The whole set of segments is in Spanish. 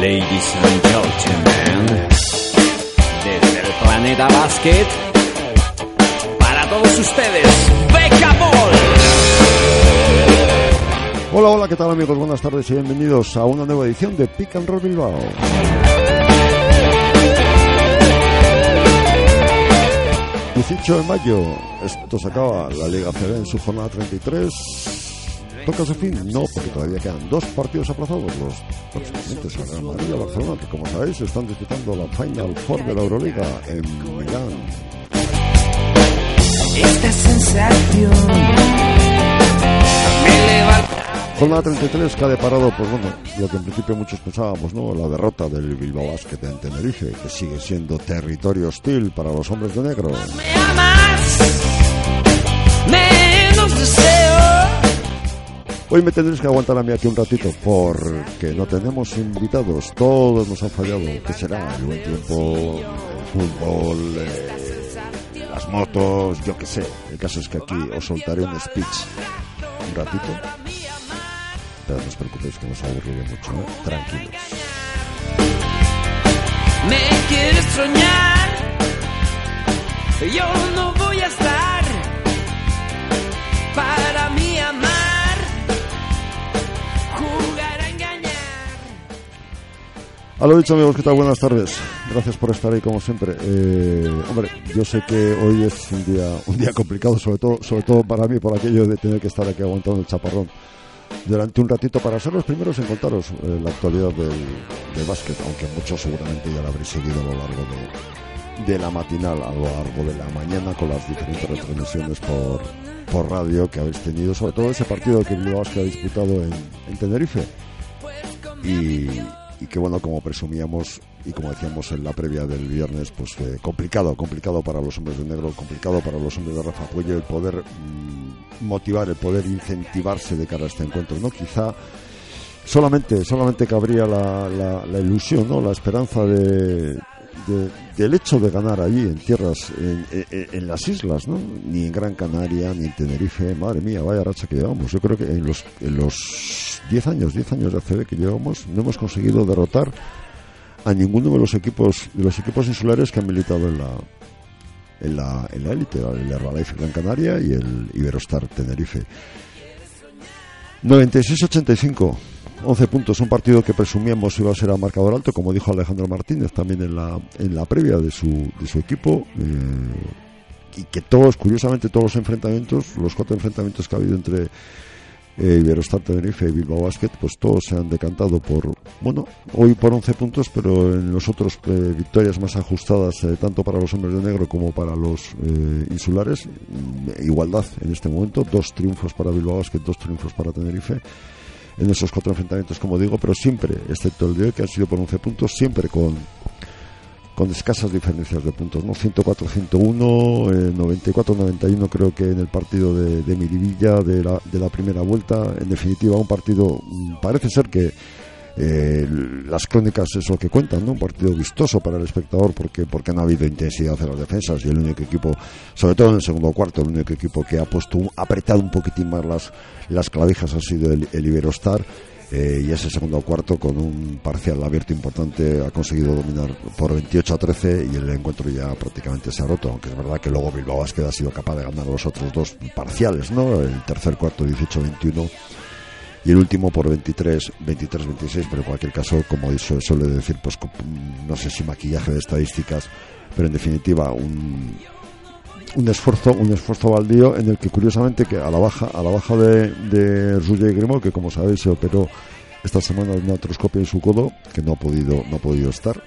Ladies and gentlemen, desde el planeta Basket, para todos ustedes, Beca Ball. Hola, hola, ¿qué tal amigos? Buenas tardes y bienvenidos a una nueva edición de Pick and Roll Bilbao. 18 de mayo, esto se acaba la Liga CB en su jornada 33. ¿Toca su fin? No, porque todavía quedan dos partidos aplazados. Los correspondientes a Real Madrid y a Barcelona, que como sabéis están disputando la Final Four de la Euroliga en Milán. Esta sensación. Jornada 33 que ha deparado, pues bueno, lo que en principio muchos pensábamos, ¿no? La derrota del Bilbao Basket en Tenerife, que sigue siendo territorio hostil para los hombres de negro. Me amas, menos deseo. Hoy me tendréis que aguantar a mí aquí un ratito porque no tenemos invitados, todos nos han fallado. ¿Qué será? El buen tiempo, el fútbol, eh, las motos, yo qué sé. El caso es que aquí os soltaré un speech un ratito. Pero no os preocupéis que no os aburriré mucho, ¿eh? tranquilos. Me quieres soñar. Yo no voy a estar A lo dicho amigos, ¿qué tal? Buenas tardes. Gracias por estar ahí como siempre. Eh, hombre, yo sé que hoy es un día un día complicado, sobre todo sobre todo para mí por aquello de tener que estar aquí aguantando el chaparrón durante un ratito para ser los primeros en contaros eh, la actualidad del, del básquet, aunque muchos seguramente ya lo habréis seguido a lo largo de, de la matinal, a lo largo de la mañana con las diferentes retransmisiones por, por radio que habéis tenido, sobre todo ese partido que el Bilbao ha disputado en, en Tenerife. Y, y que bueno, como presumíamos y como decíamos en la previa del viernes, pues complicado, complicado para los hombres de negro, complicado para los hombres de Rafa Puello el poder mm, motivar, el poder incentivarse de cara a este encuentro, ¿no? Quizá solamente, solamente cabría la, la, la ilusión, ¿no? La esperanza de, de- del hecho de ganar allí en tierras, en, las islas, ¿no? Ni en Gran Canaria, ni en Tenerife, madre mía, vaya racha que llevamos. Yo creo que en los, en los 10 años, 10 años de ACB que llevamos, no hemos conseguido derrotar a ninguno de los equipos, de los equipos insulares que han militado en la, en la, en la élite, el Herbalife Gran Canaria y el Iberostar Tenerife. 96-85, 11 puntos, un partido que presumíamos iba a ser a marcador alto, como dijo Alejandro Martínez también en la, en la previa de su, de su equipo, eh, y que todos, curiosamente, todos los enfrentamientos, los cuatro enfrentamientos que ha habido entre eh, Iberostar Tenerife y Bilbao Basket, pues todos se han decantado por, bueno, hoy por 11 puntos, pero en los otros eh, victorias más ajustadas, eh, tanto para los hombres de negro como para los insulares, mm, igualdad en este momento, dos triunfos para Bilbao Basket, dos triunfos para Tenerife en esos cuatro enfrentamientos, como digo, pero siempre, excepto el de hoy, que han sido por 11 puntos, siempre con con escasas diferencias de puntos, ¿no? 104-101, eh, 94-91 creo que en el partido de, de Miribilla de la, de la primera vuelta. En definitiva, un partido, mm, parece ser que eh, las crónicas es lo que cuentan, ¿no? Un partido vistoso para el espectador porque, porque no ha habido intensidad en las defensas y el único equipo, sobre todo en el segundo cuarto, el único equipo que ha puesto, un- apretado un poquitín más las, las clavijas ha sido el, el Iberostar. Eh, y ese segundo cuarto con un parcial abierto importante ha conseguido dominar por 28 a 13 y el encuentro ya prácticamente se ha roto, aunque es verdad que luego Bilbao Basket ha sido capaz de ganar los otros dos parciales, ¿no? El tercer cuarto 18-21 y el último por 23 23 26 pero en cualquier caso como suele decir pues no sé si maquillaje de estadísticas pero en definitiva un un esfuerzo un esfuerzo baldío en el que curiosamente que a la baja a la baja de, de Roger Grimaud que como sabéis se operó esta semana de una artroscopia en su codo que no ha podido no ha podido estar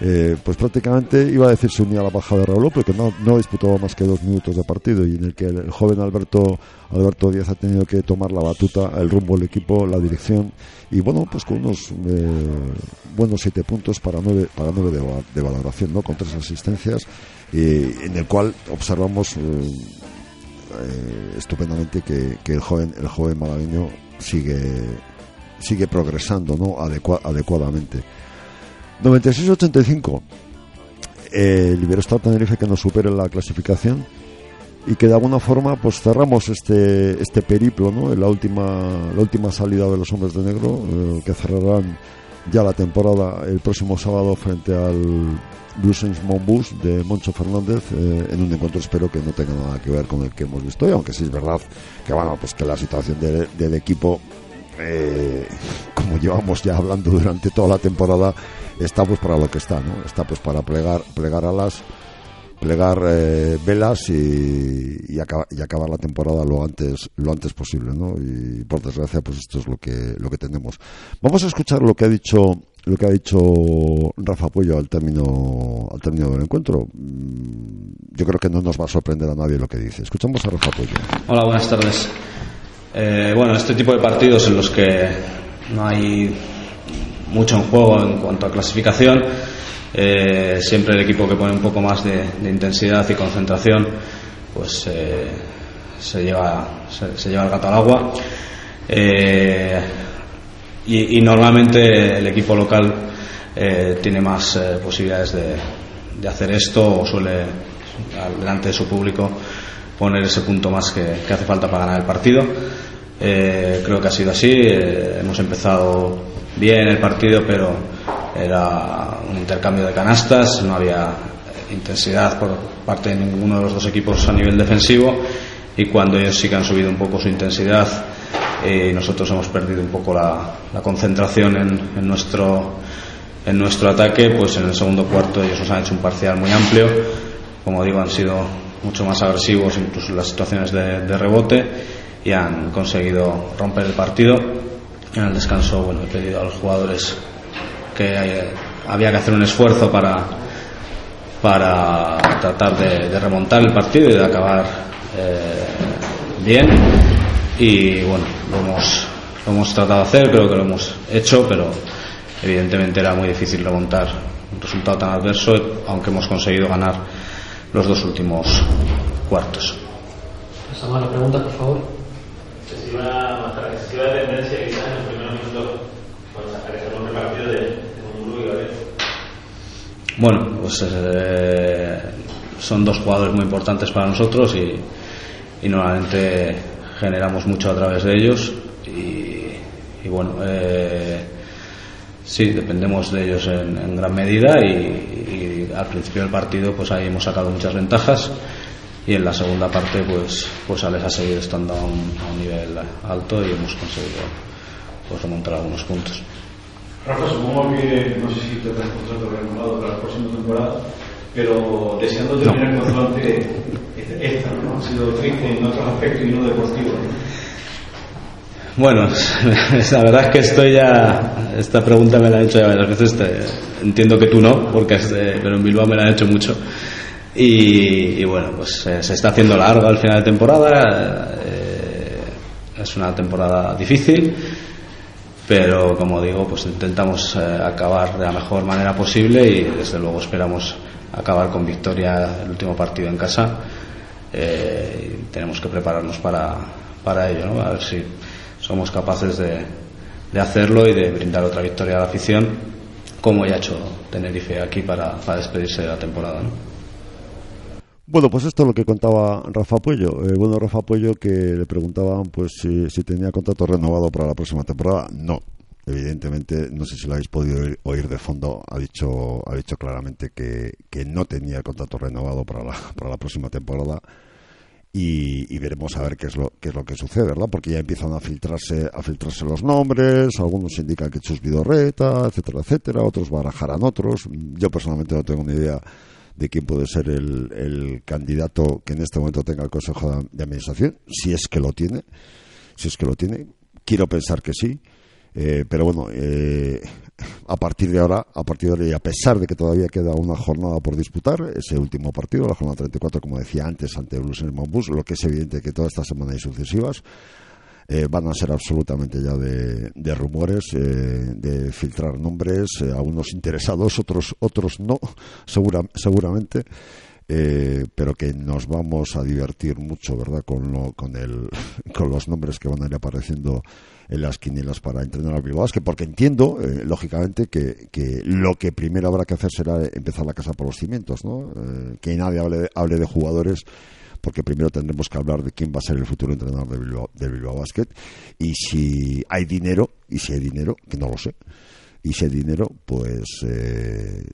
eh, pues prácticamente iba a decir se unía a la baja de Raúl López, que no, no disputaba más que dos minutos de partido y en el que el, joven Alberto Alberto Díaz ha tenido que tomar la batuta, el rumbo del equipo, la dirección y bueno, pues con unos eh, buenos siete puntos para nueve, para nueve de, de valoración, ¿no? Con tres asistencias, eh, en el cual observamos eh, eh, estupendamente que, que el joven, el joven malagueño sigue, sigue progresando, ¿no? Adecua- adecuadamente. 96-85. Eh, el Iberostar Tenerife que nos supere la clasificación y que de alguna forma pues cerramos este este periplo no en la última la última salida de los hombres de negro eh, que cerrarán ya la temporada el próximo sábado frente al Bluesens Monbus de Moncho Fernández eh, en un encuentro espero que no tenga nada que ver con el que hemos visto hoy aunque sí es verdad que bueno pues que la situación de- del equipo eh, como llevamos ya hablando durante toda la temporada está pues para lo que está no está pues para plegar plegar alas plegar eh, velas y, y, acaba- y acabar la temporada lo antes lo antes posible ¿no? y por desgracia pues esto es lo que lo que tenemos. Vamos a escuchar lo que ha dicho lo que ha dicho Rafa Puello al término al término del encuentro. Mm, yo creo que no nos va a sorprender a nadie lo que dice. Escuchamos a Rafa Puello. Hola, buenas tardes. Eh, bueno, este tipo de partidos en los que no hay mucho en juego en cuanto a clasificación, eh, siempre el equipo que pone un poco más de, intensidad y concentración, pues eh, se, lleva, se, lleva el gato al agua. Eh, y, normalmente el equipo local tiene más posibilidades de, hacer esto o suele, delante de su público, poner ese punto más que, que hace falta para ganar el partido. Eh, creo que ha sido así. eh, hemos empezado bien el partido, pero era un intercambio de canastas, no había intensidad por parte de ninguno de los dos equipos a nivel defensivo y cuando ellos sí que han subido un poco su intensidad y nosotros hemos perdido un poco la, la concentración en, en nuestro en nuestro ataque pues en el segundo cuarto ellos nos han hecho un parcial muy amplio como digo han sido mucho más agresivos incluso en las situaciones de, rebote y han conseguido romper el partido. En el descanso bueno he pedido a los jugadores que eh, había que hacer un esfuerzo para para tratar de, de remontar el partido y de acabar eh, bien. Y bueno lo hemos lo hemos tratado de hacer creo que lo hemos hecho pero evidentemente era muy difícil remontar un resultado tan adverso aunque hemos conseguido ganar los dos últimos cuartos Pasamos a la pregunta, por favor. excesiva, nuestra excesiva tendencia quizás en los primeros minutos por sacar ese nombre partido de, de Munduru y Gabriel. Bueno, pues eh, son dos jugadores muy importantes para nosotros y, y normalmente generamos mucho a través de ellos y, y bueno, eh, sí, dependemos de ellos en, en gran medida y al principio del partido pues ahí hemos sacado muchas ventajas y en la segunda parte pues pues Alex ha seguido estando a un, a un nivel alto y hemos conseguido pues remontar algunos puntos. Rafa, supongo que no sé si te das contrato renovado para la próxima temporada, pero deseando terminar cuanto antes esta, ¿no? Ha sido triste en otros aspectos y no deportivos. ¿no? Bueno, la verdad es que estoy ya. Esta pregunta me la han hecho ya varias veces. entiendo que tú no, porque de- pero en Bilbao me la han hecho mucho. Y, bueno, pues eh, se está haciendo largo al final de temporada. eh, es una temporada difícil, pero como digo, pues intentamos eh, acabar de la mejor manera posible y desde luego esperamos acabar con victoria el último partido en casa. Eh, tenemos que prepararnos para, para ello, ¿no? a ver si somos capaces de, de hacerlo y de brindar otra victoria a la afición, como ya ha hecho Tenerife aquí para, para despedirse de la temporada. ¿no? Bueno, pues esto es lo que contaba Rafa Puello. Eh, bueno, Rafa Puello que le preguntaban pues si, si tenía contrato renovado para la próxima temporada. No, evidentemente, no sé si lo habéis podido oír, de fondo, ha dicho, ha dicho claramente que, que no tenía contrato renovado para la, para la próxima temporada. Y, y veremos a ver qué es lo qué es lo que sucede, ¿verdad? Porque ya empiezan a filtrarse a filtrarse los nombres, algunos indican que Chus Vidorreta, etcétera, etcétera, otros barajarán otros. Yo personalmente no tengo ni idea de quién puede ser el, candidato que en este momento tenga el Consejo de, de Administración, si es que lo tiene, si es que lo tiene. Quiero pensar que sí. Eh, pero bueno, eh, a partir de ahora, a partir de ahora y a pesar de que todavía queda una jornada por disputar, ese último partido, la jornada 34, como decía antes, ante el Blues Monbus, lo que es evidente que toda esta semana y sucesivas eh, van a ser absolutamente ya de, de rumores, eh, de filtrar nombres, eh, algunos interesados, otros otros no, segura, seguramente. Eh, pero que nos vamos a divertir mucho, ¿verdad? Con, lo, con, el, con los nombres que van a ir apareciendo en las quinielas para entrenar al Bilbao que porque entiendo, eh, lógicamente, que, que, lo que primero habrá que hacer será empezar la casa por los cimientos, ¿no? Eh, que nadie hable de, hable de jugadores porque primero tendremos que hablar de quién va a ser el futuro entrenador de Bilbao, de Bilbao Basket y si hay dinero, y si hay dinero, que no lo sé, y si hay dinero, pues eh,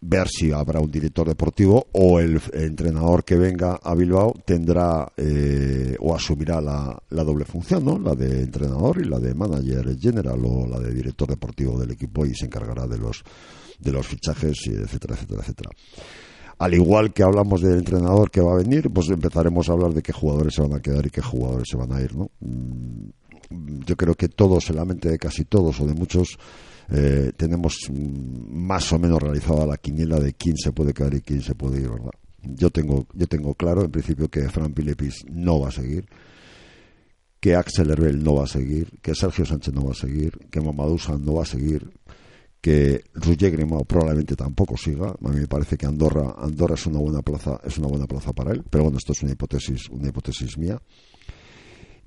ver si habrá un director deportivo o el entrenador que venga a Bilbao tendrá eh, o asumirá la, la, doble función, ¿no? La de entrenador y la de manager general o la de director deportivo del equipo y se encargará de los de los fichajes, etcétera, etcétera, etcétera. Al igual que hablamos del entrenador que va a venir, pues empezaremos a hablar de qué jugadores se van a quedar y qué jugadores se van a ir, ¿no? Mm, yo creo que todos, en la mente de casi todos o de muchos, eh, tenemos más o menos realizada la quiniela de quién se puede quedar y quién se puede ir, ¿verdad? Yo tengo, yo tengo claro, en principio, que Fran Pilepis no va a seguir, que Axel Herbel no va a seguir, que Sergio Sánchez no va a seguir, que Mamadusa no va a seguir, que Roger Grimao probablemente tampoco siga. A mí me parece que Andorra, Andorra es una buena plaza, es una buena plaza para él, pero bueno, esto es una hipótesis, una hipótesis mía.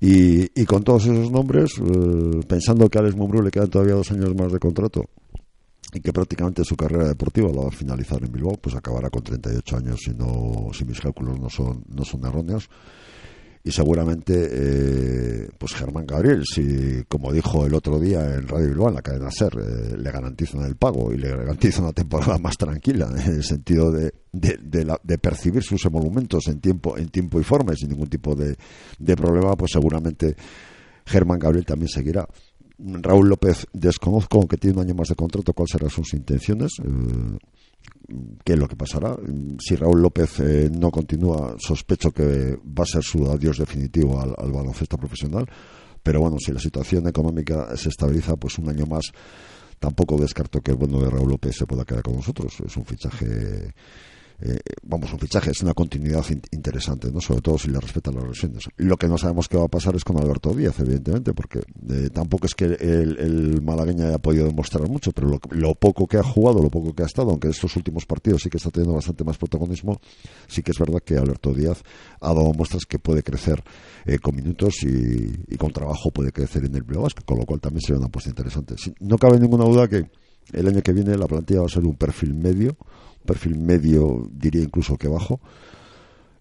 Y, y con todos esos nombres, eh, pensando que a Alex Mumbrú le quedan todavía dos años más de contrato y que prácticamente su carrera deportiva la va a finalizar en Bilbao, pues acabará con 38 años si, no, si mis cálculos no son, no son erróneos y seguramente eh, pues Germán Gabriel si como dijo el otro día en Radio Bilbao en la cadena SER eh, le garantizan el pago y le garantizan una temporada más tranquila en el sentido de, de, la, de percibir sus emolumentos en tiempo en tiempo y forma sin ningún tipo de, de problema pues seguramente Germán Gabriel también seguirá. Raúl López desconozco aunque tiene un año más de contrato cuáles serán sus intenciones eh, qué es lo que pasará. Si Raúl López eh, no continúa, sospecho que va a ser su adiós definitivo al, al, baloncesto profesional. Pero bueno, si la situación económica se estabiliza, pues un año más, tampoco descarto que el bueno de Raúl López se pueda quedar con nosotros. Es un fichaje eh, vamos, un fichaje, es una continuidad in interesante, ¿no? Sobre todo si le respetan las lesiones. Lo que no sabemos qué va a pasar es con Alberto Díaz, evidentemente, porque eh, tampoco es que el, el, malagueña haya podido demostrar mucho, pero lo, lo, poco que ha jugado, lo poco que ha estado, aunque estos últimos partidos sí que está teniendo bastante más protagonismo, sí que es verdad que Alberto Díaz ha dado muestras que puede crecer eh, con minutos y, y, con trabajo puede crecer en el Bilbao con lo cual también sería una apuesta interesante. no cabe ninguna duda que el año que viene la plantilla va a ser un perfil medio, perfil medio, diría incluso que bajo,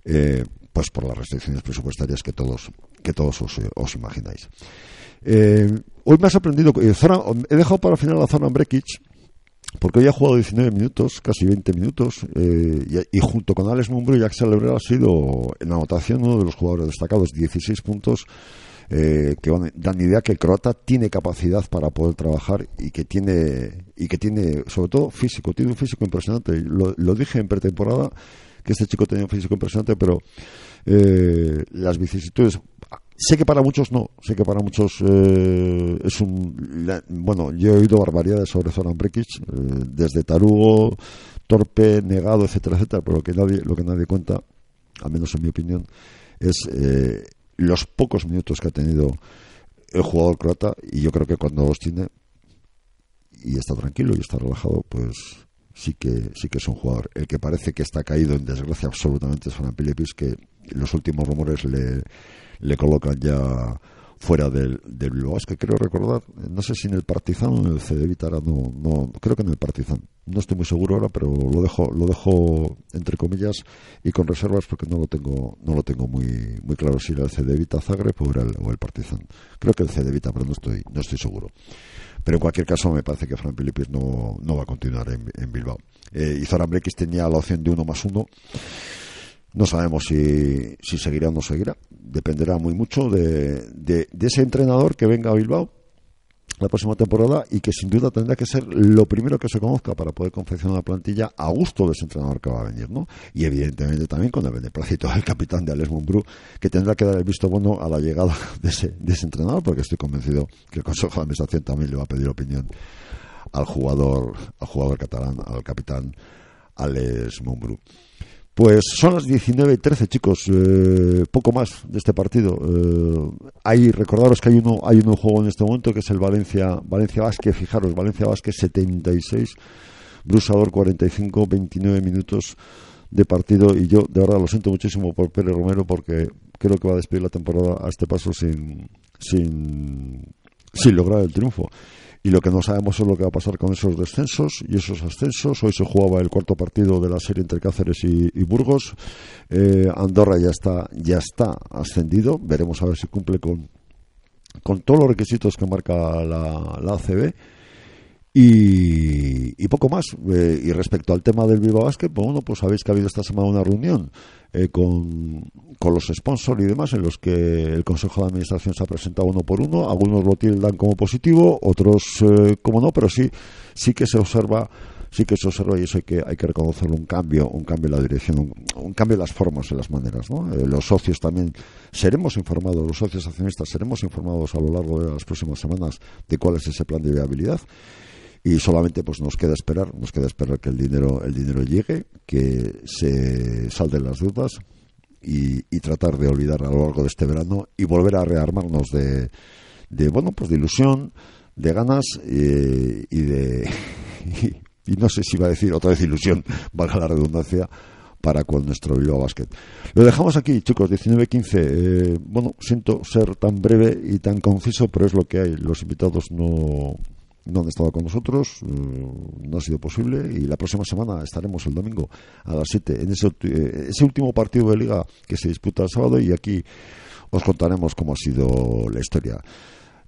eh, pues por las restricciones presupuestarias que todos, que todos os, os imagináis. Eh, hoy me ha sorprendido, eh, zona, he dejado para el final la zona Brekic, porque hoy ha jugado 19 minutos, casi 20 minutos, eh, y, junto con Alex Mumbro y Axel Lebrera ha sido en anotación uno de los jugadores destacados, 16 puntos, eh, que dan idea que el croata tiene capacidad para poder trabajar y que tiene y que tiene sobre todo físico tiene un físico impresionante. Lo, dije en pretemporada que este chico tenía un físico impresionante pero eh, las vicisitudes sé que para muchos no sé que para muchos eh, es un bueno yo he oído barbaridades sobre Zoran Brekic eh, desde tarugo torpe negado etcétera etcétera pero lo que nadie lo que nadie cuenta al menos en mi opinión es eh, los pocos minutos que ha tenido el jugador croata y yo creo que cuando los tiene y está tranquilo y está relajado pues sí que sí que es un jugador. El que parece que está caído en desgracia absolutamente es Fran Pilipis que los últimos rumores le, le colocan ya fuera del, del que creo recordar, no sé si en el Partizan o en el Cedevita, no, no, creo que en el Partizan. No estoy muy seguro ahora, pero lo dejo, lo dejo entre comillas y con reservas porque no lo tengo, no lo tengo muy, muy claro si era el Cedevita Zagreb o, era el, o el Partizan. Creo que el Cedevita, pero no estoy, no estoy seguro. Pero en cualquier caso me parece que Fran Pilipis no, no va a continuar en, en Bilbao. Eh, y Zoran Brekic tenía la opción de uno más uno. No sabemos si, seguirá o no seguirá. Dependerá muy mucho de, de, ese entrenador que venga a Bilbao la próxima temporada y que sin duda tendrá que ser lo primero que se conozca para poder confeccionar una plantilla a gusto de ese entrenador que va a venir, ¿no? Y evidentemente también con el beneplácito del capitán de Alex Mumbrú, que tendrá que dar el visto bueno a la llegada de ese, de ese entrenador, porque estoy convencido que el Consejo de Administración también le va a pedir opinión al jugador, al jugador catalán, al capitán Alex Mumbrú. Pues son las 19 y 13, chicos. Eh, poco más de este partido. Eh, hay, recordaros que hay uno, hay un juego en este momento que es el Valencia, Valencia Vázquez. Fijaros, Valencia Vázquez 76, Brusador 45, 29 minutos de partido. Y yo, de verdad, lo siento muchísimo por Pérez Romero porque creo que va a despedir la temporada a este paso sin, sin, sin lograr el triunfo y lo que no sabemos es lo que va a pasar con esos descensos y esos ascensos. Hoy se jugaba el cuarto partido de la serie entre Cáceres y, Burgos. Eh, Andorra ya está, ya está ascendido. Veremos a ver si cumple con, con todos los requisitos que marca la, la ACB. Y, y poco más. Eh, y respecto al tema del Viva Basket, pues bueno, pues sabéis que ha habido esta semana una reunión eh, con, con los sponsors y demás en los que el Consejo de Administración se ha presentado uno por uno. Algunos lo tildan como positivo, otros eh, como no, pero sí, sí que se observa sí que se observa y eso hay que hay que reconocerlo un cambio un cambio en la dirección un, cambio en las formas en las maneras ¿no? Eh, los socios también seremos informados los socios accionistas seremos informados a lo largo de las próximas semanas de cuál es ese plan de viabilidad y solamente pues nos queda esperar nos queda esperar que el dinero el dinero llegue que se salden las dudas y, y tratar de olvidar a lo largo de este verano y volver a rearmarnos de, de bueno pues de ilusión de ganas eh, y de y, no sé si va a decir otra vez ilusión valga la redundancia para con nuestro Bilbao Basket. Lo dejamos aquí, chicos, 19-15. Eh, bueno, siento ser tan breve y tan conciso, pero es lo que hay. Los invitados no, no han estado con nosotros, eh, no ha sido posible y la próxima semana estaremos el domingo a las 7 en ese, eh, ese último partido de liga que se disputa el sábado y aquí os contaremos cómo ha sido la historia.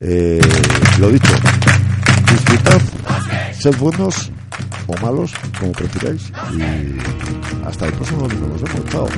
Eh, lo dicho, disfrutad, sed buenos o malos, como prefiráis, y hasta el próximo domingo. Nos vemos, chao.